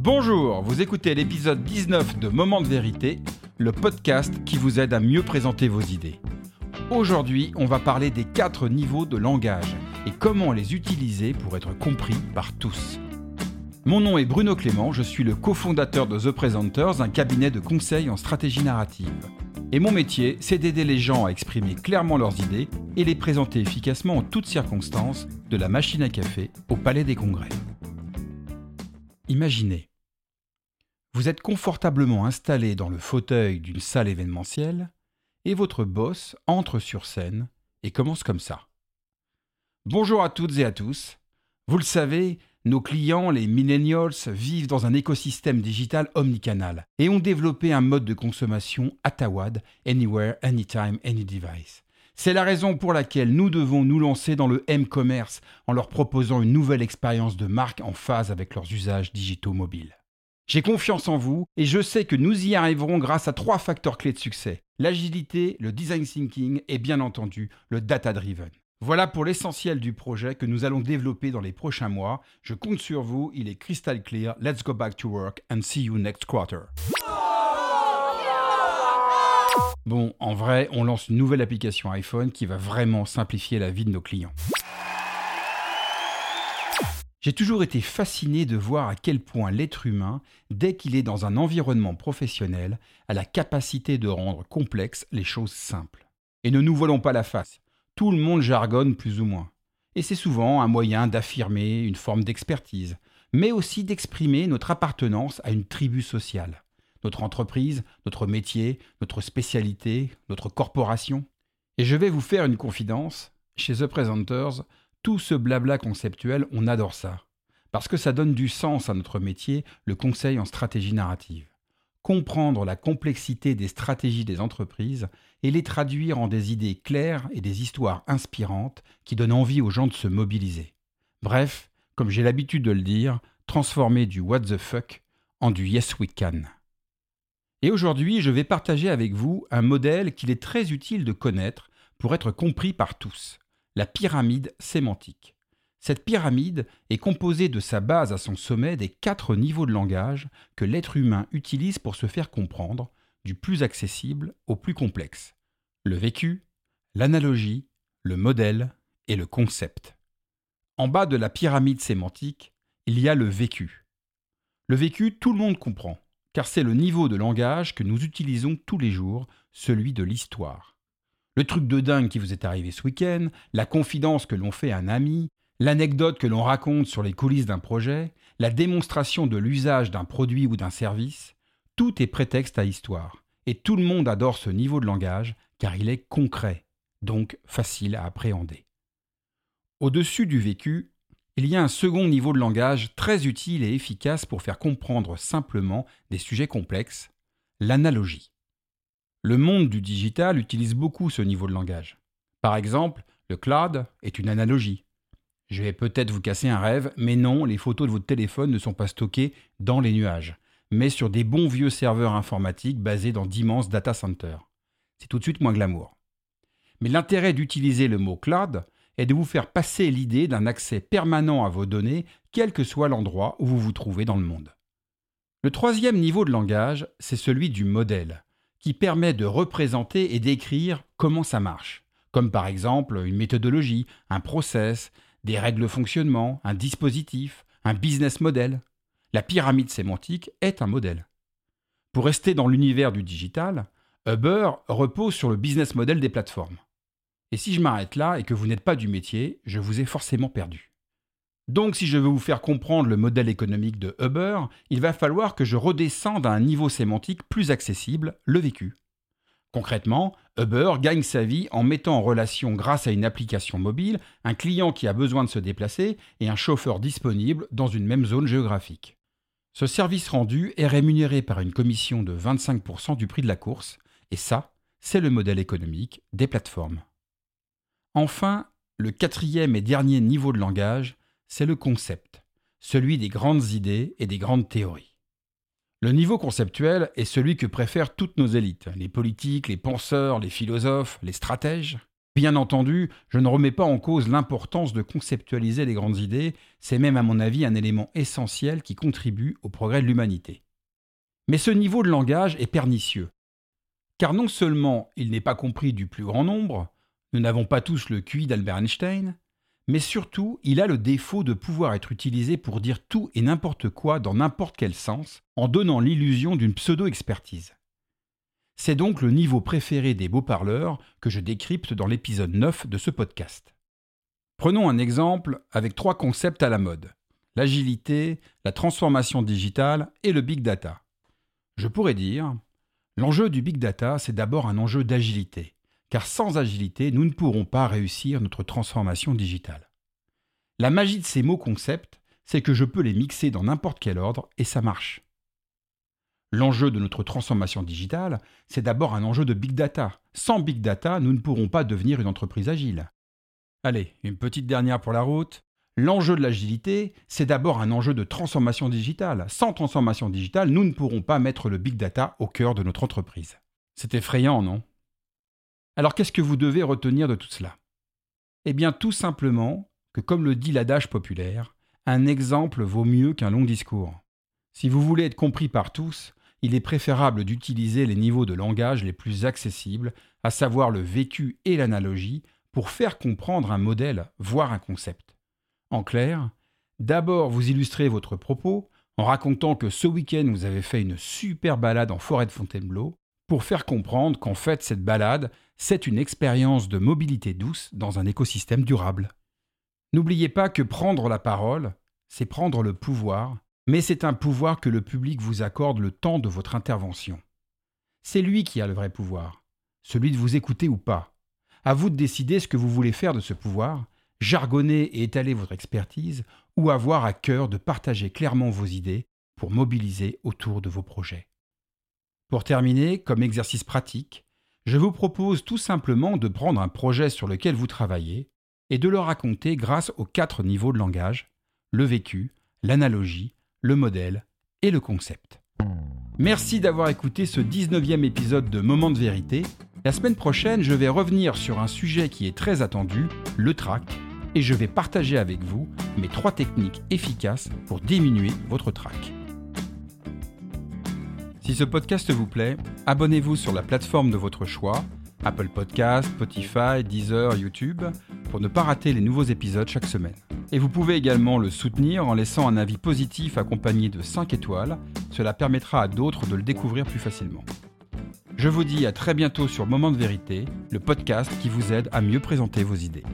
Bonjour, vous écoutez l'épisode 19 de Moment de vérité, le podcast qui vous aide à mieux présenter vos idées. Aujourd'hui, on va parler des quatre niveaux de langage et comment les utiliser pour être compris par tous. Mon nom est Bruno Clément, je suis le cofondateur de The Presenters, un cabinet de conseil en stratégie narrative. Et mon métier, c'est d'aider les gens à exprimer clairement leurs idées et les présenter efficacement en toutes circonstances, de la machine à café au palais des congrès. Imaginez. Vous êtes confortablement installé dans le fauteuil d'une salle événementielle et votre boss entre sur scène et commence comme ça. Bonjour à toutes et à tous. Vous le savez, nos clients, les millennials, vivent dans un écosystème digital omnicanal et ont développé un mode de consommation Atawad, Anywhere, Anytime, Any Device. C'est la raison pour laquelle nous devons nous lancer dans le M-commerce en leur proposant une nouvelle expérience de marque en phase avec leurs usages digitaux mobiles. J'ai confiance en vous et je sais que nous y arriverons grâce à trois facteurs clés de succès. L'agilité, le design thinking et bien entendu le data-driven. Voilà pour l'essentiel du projet que nous allons développer dans les prochains mois. Je compte sur vous, il est crystal clear. Let's go back to work and see you next quarter. Bon, en vrai, on lance une nouvelle application iPhone qui va vraiment simplifier la vie de nos clients. J'ai toujours été fasciné de voir à quel point l'être humain, dès qu'il est dans un environnement professionnel, a la capacité de rendre complexes les choses simples. Et ne nous voilons pas la face, tout le monde jargonne plus ou moins. Et c'est souvent un moyen d'affirmer une forme d'expertise, mais aussi d'exprimer notre appartenance à une tribu sociale notre entreprise, notre métier, notre spécialité, notre corporation. Et je vais vous faire une confidence, chez The Presenters, tout ce blabla conceptuel, on adore ça. Parce que ça donne du sens à notre métier, le conseil en stratégie narrative. Comprendre la complexité des stratégies des entreprises et les traduire en des idées claires et des histoires inspirantes qui donnent envie aux gens de se mobiliser. Bref, comme j'ai l'habitude de le dire, transformer du what the fuck en du yes we can. Et aujourd'hui, je vais partager avec vous un modèle qu'il est très utile de connaître pour être compris par tous, la pyramide sémantique. Cette pyramide est composée de sa base à son sommet des quatre niveaux de langage que l'être humain utilise pour se faire comprendre, du plus accessible au plus complexe. Le vécu, l'analogie, le modèle et le concept. En bas de la pyramide sémantique, il y a le vécu. Le vécu, tout le monde comprend car c'est le niveau de langage que nous utilisons tous les jours, celui de l'histoire. Le truc de dingue qui vous est arrivé ce week-end, la confidence que l'on fait à un ami, l'anecdote que l'on raconte sur les coulisses d'un projet, la démonstration de l'usage d'un produit ou d'un service, tout est prétexte à histoire. Et tout le monde adore ce niveau de langage car il est concret, donc facile à appréhender. Au-dessus du vécu, il y a un second niveau de langage très utile et efficace pour faire comprendre simplement des sujets complexes, l'analogie. Le monde du digital utilise beaucoup ce niveau de langage. Par exemple, le cloud est une analogie. Je vais peut-être vous casser un rêve, mais non, les photos de votre téléphone ne sont pas stockées dans les nuages, mais sur des bons vieux serveurs informatiques basés dans d'immenses data centers. C'est tout de suite moins glamour. Mais l'intérêt d'utiliser le mot cloud, est de vous faire passer l'idée d'un accès permanent à vos données, quel que soit l'endroit où vous vous trouvez dans le monde. Le troisième niveau de langage, c'est celui du modèle, qui permet de représenter et d'écrire comment ça marche, comme par exemple une méthodologie, un process, des règles de fonctionnement, un dispositif, un business model. La pyramide sémantique est un modèle. Pour rester dans l'univers du digital, Uber repose sur le business model des plateformes. Et si je m'arrête là et que vous n'êtes pas du métier, je vous ai forcément perdu. Donc si je veux vous faire comprendre le modèle économique de Uber, il va falloir que je redescende à un niveau sémantique plus accessible, le vécu. Concrètement, Uber gagne sa vie en mettant en relation grâce à une application mobile un client qui a besoin de se déplacer et un chauffeur disponible dans une même zone géographique. Ce service rendu est rémunéré par une commission de 25% du prix de la course, et ça, c'est le modèle économique des plateformes. Enfin, le quatrième et dernier niveau de langage, c'est le concept, celui des grandes idées et des grandes théories. Le niveau conceptuel est celui que préfèrent toutes nos élites, les politiques, les penseurs, les philosophes, les stratèges. Bien entendu, je ne remets pas en cause l'importance de conceptualiser les grandes idées, c'est même à mon avis un élément essentiel qui contribue au progrès de l'humanité. Mais ce niveau de langage est pernicieux, car non seulement il n'est pas compris du plus grand nombre, nous n'avons pas tous le QI d'Albert Einstein, mais surtout il a le défaut de pouvoir être utilisé pour dire tout et n'importe quoi dans n'importe quel sens, en donnant l'illusion d'une pseudo-expertise. C'est donc le niveau préféré des beaux parleurs que je décrypte dans l'épisode 9 de ce podcast. Prenons un exemple avec trois concepts à la mode l'agilité, la transformation digitale et le big data. Je pourrais dire l'enjeu du big data, c'est d'abord un enjeu d'agilité, car sans agilité, nous ne pourrons pas réussir notre transformation digitale. La magie de ces mots concepts, c'est que je peux les mixer dans n'importe quel ordre et ça marche. L'enjeu de notre transformation digitale, c'est d'abord un enjeu de big data. Sans big data, nous ne pourrons pas devenir une entreprise agile. Allez, une petite dernière pour la route. L'enjeu de l'agilité, c'est d'abord un enjeu de transformation digitale. Sans transformation digitale, nous ne pourrons pas mettre le big data au cœur de notre entreprise. C'est effrayant, non? Alors qu'est-ce que vous devez retenir de tout cela? Eh bien tout simplement que, comme le dit l'adage populaire, un exemple vaut mieux qu'un long discours. Si vous voulez être compris par tous, il est préférable d'utiliser les niveaux de langage les plus accessibles, à savoir le vécu et l'analogie, pour faire comprendre un modèle, voire un concept. En clair, d'abord vous illustrez votre propos en racontant que ce week-end vous avez fait une super balade en forêt de Fontainebleau, pour faire comprendre qu'en fait cette balade, c'est une expérience de mobilité douce dans un écosystème durable. N'oubliez pas que prendre la parole, c'est prendre le pouvoir mais c'est un pouvoir que le public vous accorde le temps de votre intervention. C'est lui qui a le vrai pouvoir, celui de vous écouter ou pas. À vous de décider ce que vous voulez faire de ce pouvoir, jargonner et étaler votre expertise, ou avoir à cœur de partager clairement vos idées pour mobiliser autour de vos projets. Pour terminer, comme exercice pratique, je vous propose tout simplement de prendre un projet sur lequel vous travaillez et de le raconter grâce aux quatre niveaux de langage, le vécu, l'analogie, le modèle et le concept. Merci d'avoir écouté ce 19e épisode de Moment de vérité. La semaine prochaine, je vais revenir sur un sujet qui est très attendu, le trac, et je vais partager avec vous mes trois techniques efficaces pour diminuer votre trac. Si ce podcast vous plaît, abonnez-vous sur la plateforme de votre choix, Apple Podcast, Spotify, Deezer, YouTube, pour ne pas rater les nouveaux épisodes chaque semaine. Et vous pouvez également le soutenir en laissant un avis positif accompagné de 5 étoiles. Cela permettra à d'autres de le découvrir plus facilement. Je vous dis à très bientôt sur Moment de vérité, le podcast qui vous aide à mieux présenter vos idées.